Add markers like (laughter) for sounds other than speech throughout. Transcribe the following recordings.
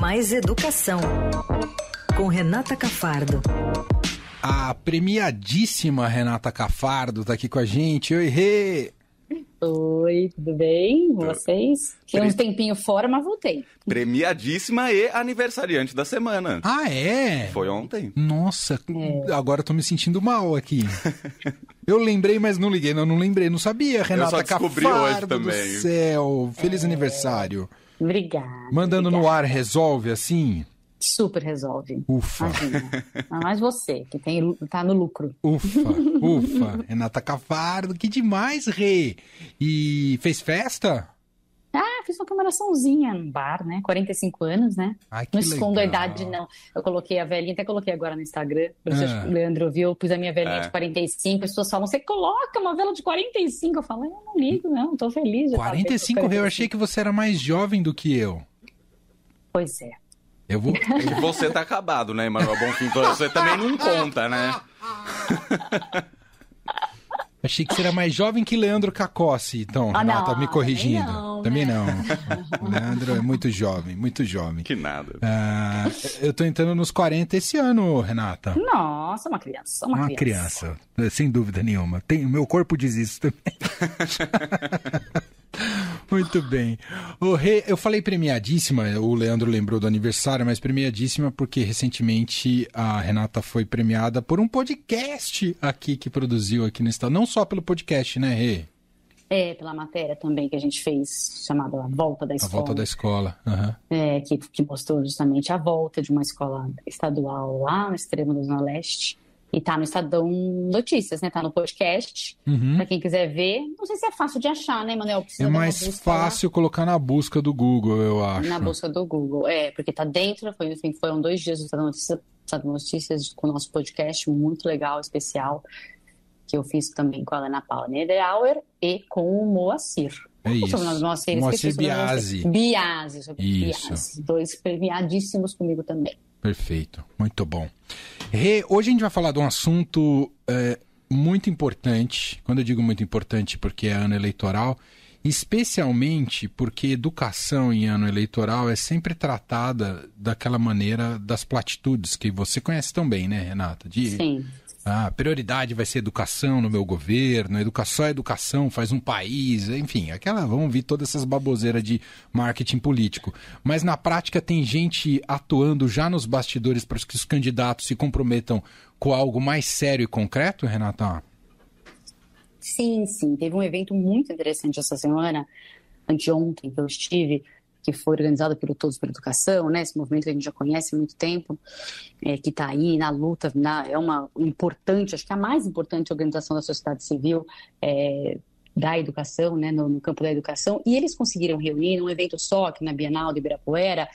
Mais Educação, com Renata Cafardo. A premiadíssima Renata Cafardo está aqui com a gente. Oi, Rê! Oi, tudo bem? Vocês? Fiquei um tempinho fora, mas voltei. Premiadíssima e aniversariante da semana. Ah, é? Foi ontem. Nossa, é. agora eu tô me sentindo mal aqui. eu lembrei, mas não liguei. Não, não lembrei, não sabia, Renata eu só descobri Cafardo hoje também. do céu. Feliz é. aniversário. Obrigada. Mandando obrigada. no ar, resolve assim? Super resolve. Ufa. Imagina. mais você, que tem, tá no lucro. Ufa, ufa. Renata Cafardo, que demais, Rê. E fez festa? Ah, fiz uma comemoraçãozinha no bar, né? 45 anos, né? Ai, não escondo legal. a idade, não. Eu coloquei a velhinha, até coloquei agora no Instagram. Ah. O Leandro viu, eu pus a minha velhinha é. de 45. As pessoas falam, você coloca uma vela de 45. Eu falo, eu não ligo, não, tô feliz. 45, 45. eu achei que você era mais jovem do que eu. Pois é. Eu vou... (laughs) E você tá acabado, né, Emanuel Bonfim? Você também não conta, né? (laughs) Achei que você era mais jovem que Leandro Cacossi, então, ah, Renata, não, me corrigindo. Também não. Também né? não. (laughs) Leandro é muito jovem, muito jovem. Que nada. Ah, eu tô entrando nos 40 esse ano, Renata. Nossa, uma criança. Uma, uma criança. criança. sem dúvida nenhuma. Tem, meu corpo diz isso também. (laughs) Muito bem. O Rê, eu falei premiadíssima, o Leandro lembrou do aniversário, mas premiadíssima porque recentemente a Renata foi premiada por um podcast aqui que produziu aqui no estado. Não só pelo podcast, né, Rê? É, pela matéria também que a gente fez, chamada A Volta da Escola. A Volta da Escola. Uhum. É, que, que mostrou justamente a volta de uma escola estadual lá no extremo do Zona Leste. E tá no Estadão Notícias, né? Tá no podcast. Uhum. Pra quem quiser ver. Não sei se é fácil de achar, né, Manuel? é mais fácil lá. colocar na busca do Google, eu acho. Na busca do Google, é. Porque tá dentro. Foi, enfim, foram dois dias do Estadão Notícias, Estadão Notícias com o nosso podcast. Muito legal, especial. Que eu fiz também com a Ana Paula Niederauer e com o Moacir. É isso. Moacir, Moacir Biasi. Biasi. Isso. Biasi. Dois premiadíssimos comigo também. Perfeito. Muito bom. Rê, hoje a gente vai falar de um assunto é, muito importante. Quando eu digo muito importante, porque é ano eleitoral, especialmente porque educação em ano eleitoral é sempre tratada daquela maneira das platitudes que você conhece tão bem, né, Renata? De, Sim. A prioridade vai ser educação no meu governo, educação, só educação faz um país, enfim, aquela, vamos ver todas essas baboseiras de marketing político. Mas na prática tem gente atuando já nos bastidores para que os candidatos se comprometam com algo mais sério e concreto, Renata? Sim, sim. Teve um evento muito interessante essa semana, anteontem, que eu estive, que foi organizado pelo Todos pela Educação, né? Esse movimento que a gente já conhece há muito tempo, é, que está aí na luta, na, é uma importante, acho que a mais importante organização da sociedade civil é, da educação, né? No, no, campo da educação, e eles conseguiram reunir num evento só aqui na Bienal de Ibirapuera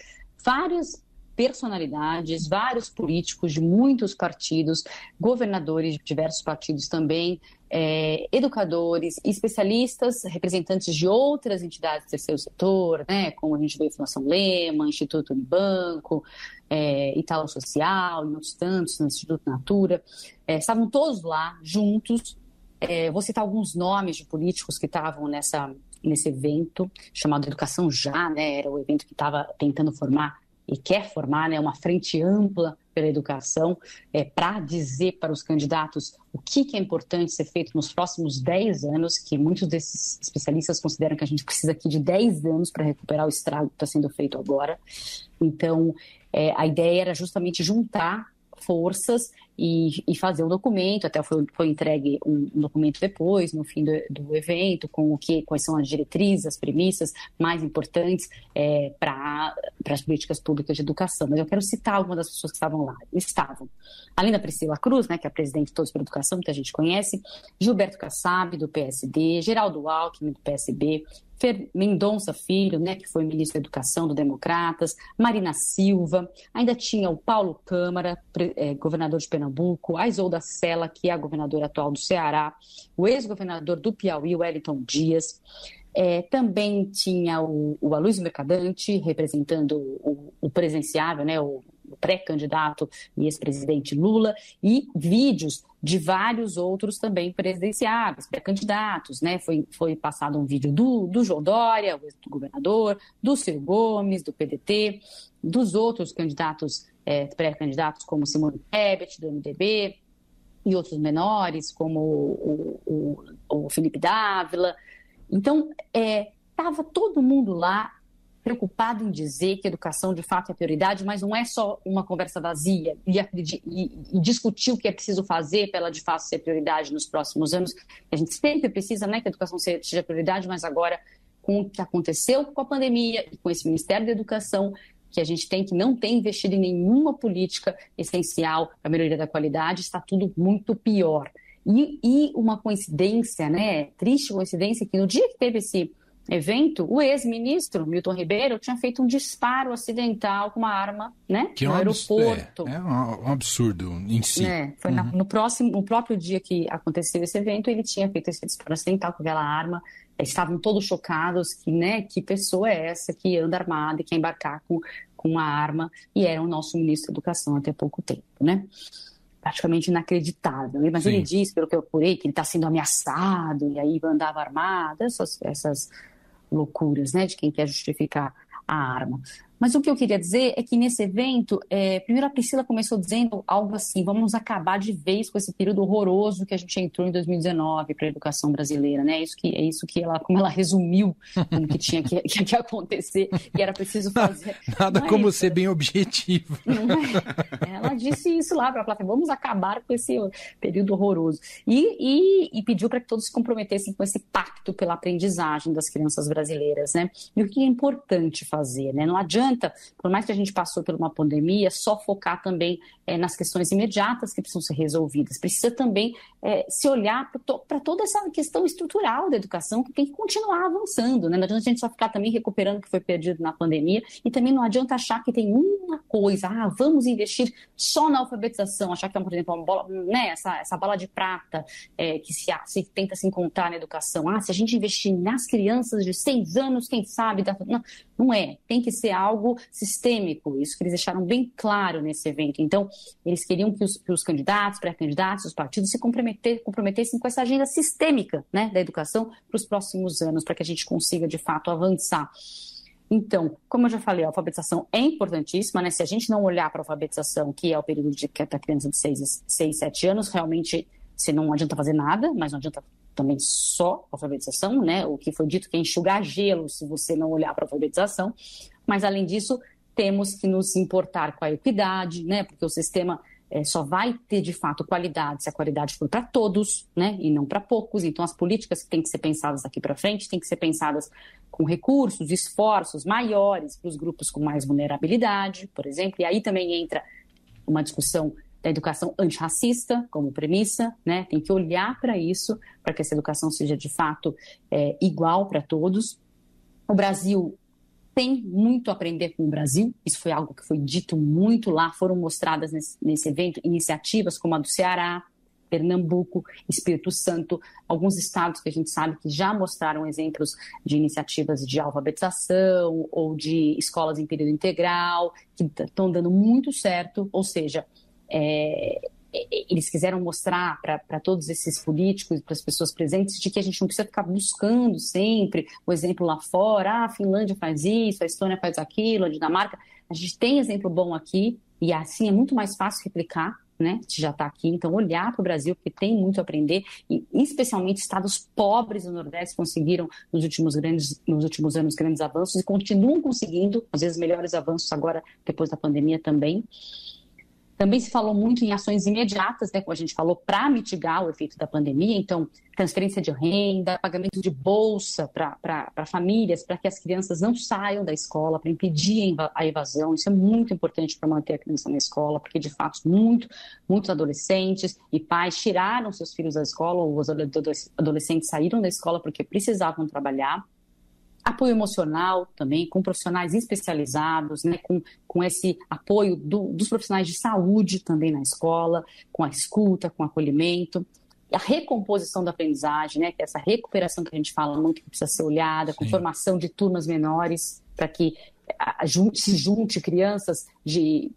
várias personalidades, vários políticos de muitos partidos, governadores de diversos partidos também, é, educadores, especialistas, representantes de outras entidades do terceiro setor, né, como a gente vê a Fundação Lema, Instituto Unibanco, é, Italo Social e outros tantos, Instituto Natura, é, estavam todos lá juntos. É, vou citar alguns nomes de políticos que estavam nessa, nesse evento, chamado Educação Já, né, era o evento que estava tentando formar e quer formar né, uma frente ampla pela educação, é, para dizer para os candidatos o que, que, é importante ser feito nos próximos 10 anos, que muitos desses especialistas consideram que a gente precisa aqui de 10 anos para recuperar o estrago que está sendo feito agora. Então, é, a ideia era justamente juntar forças e, e, fazer um documento, até foi, foi entregue um, um, documento depois, no fim do, do, evento, com o que, quais são as diretrizes, as premissas mais importantes é, para as políticas públicas de educação. Mas eu quero citar algumas das pessoas que estavam lá. Estavam, além da Priscila Cruz, né, que é a presidente de Todos para Educação, que a gente conhece, Gilberto Kassab, do PSD, Geraldo Alckmin, do PSB, Fer Mendonça Filho, né, que foi ministro da Educação do Democratas, Marina Silva, ainda tinha o Paulo Câmara, é, governador de Pernambuco, a Isolda Sela, que é a governadora atual do Ceará, o ex-governador do Piauí, Wellington Dias, é, também tinha o, o Mercadante, representando o, o presenciável, né, o pré-candidato e ex-presidente Lula, e vídeos de vários outros também presidenciáveis, pré-candidatos, né? Foi, foi passado um vídeo do, do João Dória, o governador, do Ciro Gomes, do PDT, dos outros candidatos, é, pré-candidatos como Simone Tebet, do MDB, e outros menores, como o, o, o Felipe Dávila. Então, estava é, todo mundo lá preocupado em dizer que educação de fato é prioridade, mas não é só uma conversa vazia e, e, e, discutir o que é preciso fazer para ela de fato ser prioridade nos próximos anos. A gente sempre precisa né, que a educação seja prioridade, mas agora, com o que aconteceu com a pandemia e com esse Ministério da Educação, que a gente tem que não tem investido em nenhuma política essencial para a melhoria da qualidade, está tudo muito pior. E, e uma coincidência, né, triste coincidência, que no dia que teve esse evento, o ex-ministro Milton Ribeiro tinha feito um disparo acidental com uma arma, né? Que é no um aeroporto. É, é, um absurdo em si. É, foi uhum. na, no próximo, no próprio dia que aconteceu esse evento, ele tinha feito esse disparo acidental com aquela arma. Estavam todos chocados que, né? Que pessoa é essa que anda armada e quer embarcar com, com uma arma? E era o nosso ministro da Educação até pouco tempo, né? praticamente inacreditável. Mas Sim. ele diz, pelo que eu apurei, que ele está sendo ameaçado e aí andava armado, essas, essas loucuras, né, de quem quer justificar a arma. Mas o que eu queria dizer é que nesse evento, é, primeiro a Priscila começou dizendo algo assim: vamos acabar de vez com esse período horroroso que a gente entrou em 2019 para a educação brasileira, né? Isso que, é isso que ela, como ela resumiu como que tinha que, (laughs) que, que acontecer, que era preciso fazer. Nada Mas, como ser bem objetivo. (laughs) É? Ela disse isso lá para a plateia: vamos acabar com esse período horroroso. E, e, e pediu para que todos se comprometessem com esse pacto pela aprendizagem das crianças brasileiras, né? E o que é importante fazer, né? Não adianta adianta, por mais que a gente passou por uma pandemia, só focar também é, nas questões imediatas que precisam ser resolvidas. Precisa também é, se olhar para to toda essa questão estrutural da educação que tem que continuar avançando. Né? Não adianta a gente só ficar também recuperando o que foi perdido na pandemia e também não adianta achar que tem uma coisa, ah, vamos investir só na alfabetização, achar que é, por exemplo, uma bola, né, essa, essa bala de prata é, que se, se, tenta se encontrar na educação. Ah, se a gente investir nas crianças de seis anos, quem sabe? Não, não é. Tem que ser algo sistêmico. Isso que eles deixaram bem claro nesse evento. Então, eles queriam que os, que os candidatos, pré-candidatos, os partidos se comprometer, comprometessem com essa agenda sistêmica né, da educação para os próximos anos, para que a gente consiga, de fato, avançar. Então, como eu já falei, a alfabetização é importantíssima, né? Se a gente não olhar para a alfabetização, que é o período de que é a criança de 6, 6 7 anos, realmente você não adianta fazer nada, mas não adianta também só alfabetização, né? O que foi dito que é enxugar gelo se você não olhar para a alfabetização. Mas, além disso, temos que nos importar com a equidade, né? Porque o sistema é, só vai ter de fato qualidade se a qualidade for para todos, né? E não para poucos. Então, as políticas que têm que ser pensadas daqui para frente têm que ser pensadas com recursos, esforços maiores para os grupos com mais vulnerabilidade, por exemplo. E aí também entra uma discussão da educação antirracista como premissa, né? Tem que olhar para isso para que essa educação seja de fato é, igual para todos. O Brasil tem muito a aprender com o Brasil. Isso foi algo que foi dito muito lá. Foram mostradas nesse, nesse evento iniciativas como a do Ceará, Pernambuco, Espírito Santo, alguns estados que a gente sabe que já mostraram exemplos de iniciativas de alfabetização ou de escolas em período integral, que estão dando muito certo, ou seja, é, eles quiseram mostrar para todos esses políticos, para as pessoas presentes, de que a gente não precisa ficar buscando sempre o exemplo lá fora. Ah, a Finlândia faz isso, a Estônia faz aquilo, a Dinamarca. A gente tem exemplo bom aqui e assim é muito mais fácil replicar. Né, que já está aqui, então olhar para o Brasil, porque tem muito a aprender, e especialmente estados pobres do Nordeste conseguiram nos últimos, grandes, nos últimos anos grandes avanços e continuam conseguindo, às vezes, melhores avanços agora, depois da pandemia também. Também se falou muito em ações imediatas, né, como a gente falou, para mitigar o efeito da pandemia. Então, transferência de renda, pagamento de bolsa para famílias, para que as crianças não saiam da escola, para impedir a evasão. Isso é muito importante para manter a criança na escola, porque, de fato, muito, muitos adolescentes e pais tiraram seus filhos da escola, ou os adolescentes saíram da escola porque precisavam trabalhar apoio emocional também, com profissionais especializados, né, com, com esse apoio do, dos profissionais de saúde também na escola, com a escuta, com o acolhimento. E a recomposição da aprendizagem, né, que é essa recuperação que a gente fala muito que precisa ser olhada, com Sim. formação de turmas menores, para que se junte crianças de,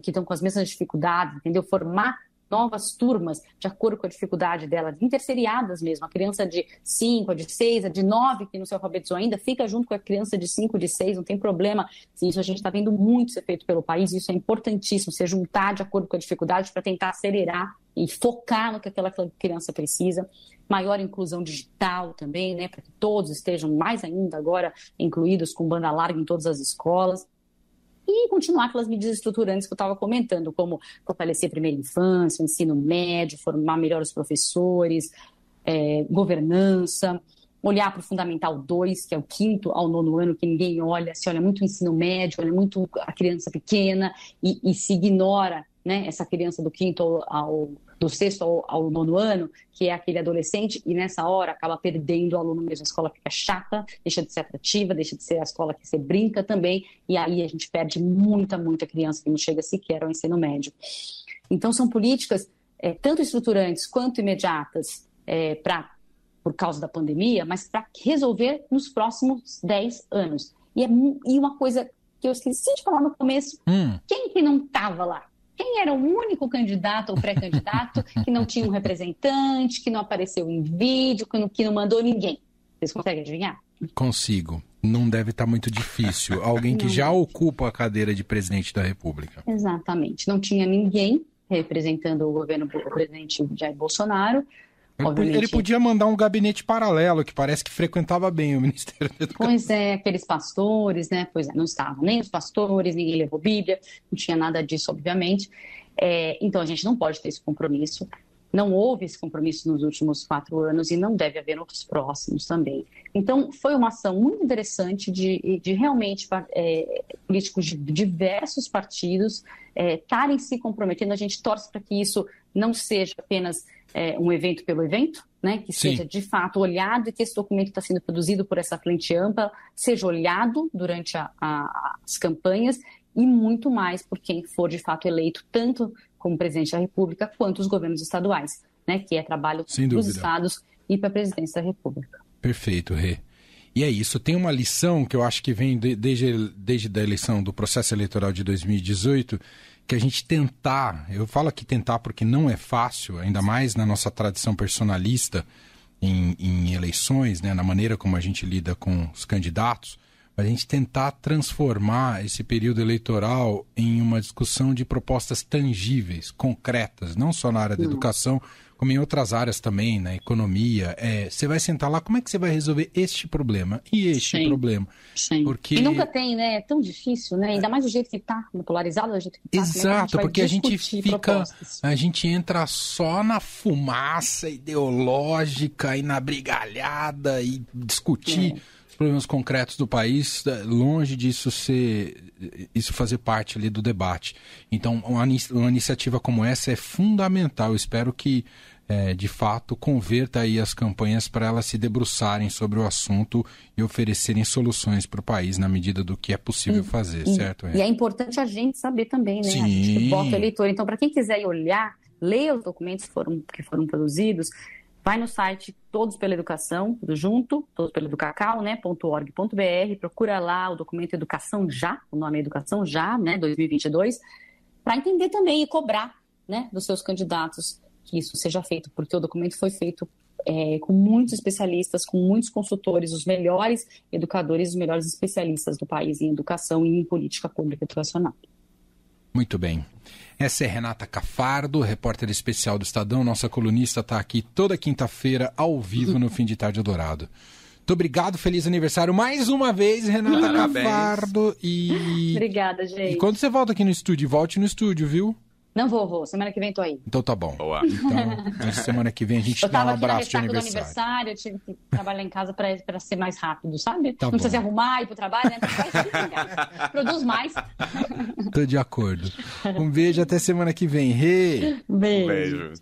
que estão com as mesmas dificuldades, entendeu? Formar novas turmas de acordo com a dificuldade dela, interseriadas mesmo. A criança de 5, a de 6, a de 9 que não se alfabetizou ainda, fica junto com a criança de 5, de 6, não tem problema. Isso a gente está vendo muito ser feito pelo país, isso é importantíssimo, se juntar de acordo com a dificuldade para tentar acelerar e focar no que aquela criança precisa. Maior inclusão digital também, né, para que todos estejam mais ainda agora incluídos com banda larga em todas as escolas e continuar aquelas medidas estruturantes que eu estava comentando, como fortalecer a primeira infância, ensino médio, formar melhor os professores, é, governança, olhar para o Fundamental 2, que é o quinto ao nono ano, que ninguém olha, se olha muito o ensino médio, olha muito a criança pequena e, e se ignora né, essa criança do quinto ao, do sexto ao, ao, nono ano, que é aquele adolescente, e nessa hora acaba perdendo o aluno mesmo. A escola fica chata, deixa de ser atrativa, deixa de ser a escola que você brinca também, e aí a gente perde muita, muita criança que não chega sequer ao ensino médio. Então, são políticas é, tanto estruturantes quanto imediatas é, para por causa da pandemia, mas para resolver nos próximos 10 anos. E, é, e uma coisa que eu esqueci de falar no começo, hum. quem que não estava lá? Quem era o único candidato ou pré-candidato que não tinha um representante, que não apareceu em vídeo, que não, que não mandou ninguém. Vocês conseguem adivinhar? Consigo. Não deve estar muito difícil. Alguém que já ocupa a cadeira de presidente da República. Exatamente. Não tinha ninguém representando o governo do presidente Jair Bolsonaro. Obviamente. Ele podia mandar um gabinete paralelo, que parece que frequentava bem o (laughs) Ministério da Educação. Pois é, aqueles pastores, né? Pois é, não estavam nem os pastores, ninguém levou Bíblia, não tinha nada disso, obviamente. É, então a gente não pode ter esse compromisso. Não houve esse compromisso nos últimos quatro anos e não deve haver nos próximos também. Então, foi uma ação muito interessante de, de realmente é, políticos de diversos partidos estarem é, se comprometendo. A gente torce para que isso não seja apenas é, um evento pelo evento, né, que Sim. seja de fato olhado e que esse documento está sendo produzido por essa frente ampla seja olhado durante a, a, as campanhas e muito mais por quem for de fato eleito, tanto como presidente da República quanto os governos estaduais, né, que é trabalho dos estados e para a presidência da República. Perfeito, Rê. E é isso. Tem uma lição que eu acho que vem de, desde, desde a eleição do processo eleitoral de 2018, que a gente tentar, eu falo aqui tentar porque não é fácil, ainda mais na nossa tradição personalista em, em eleições, né, na maneira como a gente lida com os candidatos, a gente tentar transformar esse período eleitoral em uma discussão de propostas tangíveis, concretas, não só na área da educação, como em outras áreas também, na economia. É, você vai sentar lá, como é que você vai resolver este problema e este sim, problema? Sim. Porque... E nunca tem, né? É tão difícil, né? Ainda mais do jeito que está, polarizado do jeito que está. Exato, a porque a gente fica. Propostas. A gente entra só na fumaça ideológica e na brigalhada e discutir. É problemas concretos do país, longe disso ser isso fazer parte ali do debate. Então, uma, uma iniciativa como essa é fundamental. Eu espero que é, de fato converta aí as campanhas para elas se debruçarem sobre o assunto e oferecerem soluções para o país na medida do que é possível fazer, e, certo? É. E é importante a gente saber também, né? Sim. A gente vota eleitor. Então, para quem quiser olhar, ler os documentos que foram, que foram produzidos, Vai no site Todos pela Educação, tudo junto, todos pelo Educacau, né, .org.br, procura lá o documento Educação Já, o nome é Educação Já, né, 2022, para entender também e cobrar, né, dos seus candidatos que isso seja feito, porque o documento foi feito é, com muitos especialistas, com muitos consultores, os melhores educadores, os melhores especialistas do país em educação e em política pública educacional. Muito bem. Essa é Renata Cafardo, repórter especial do Estadão. Nossa colunista está aqui toda quinta-feira, ao vivo, no Fim de Tarde Dourado. Muito obrigado, feliz aniversário mais uma vez, Renata Parabéns. Cafardo. E... Obrigada, gente. E quando você volta aqui no estúdio, volte no estúdio, viu? Não vou, vou. Semana que vem tô aí. Então tá bom. Boa. Então, semana que vem a gente dá um abraço de aniversário. do aniversário, eu tive que trabalhar em casa pra, pra ser mais rápido, sabe? Tá Não bom. precisa se arrumar, ir pro trabalho, né? (laughs) Produz mais. Tô de acordo. Um beijo, até semana que vem. Rê! Beijo. Um beijo.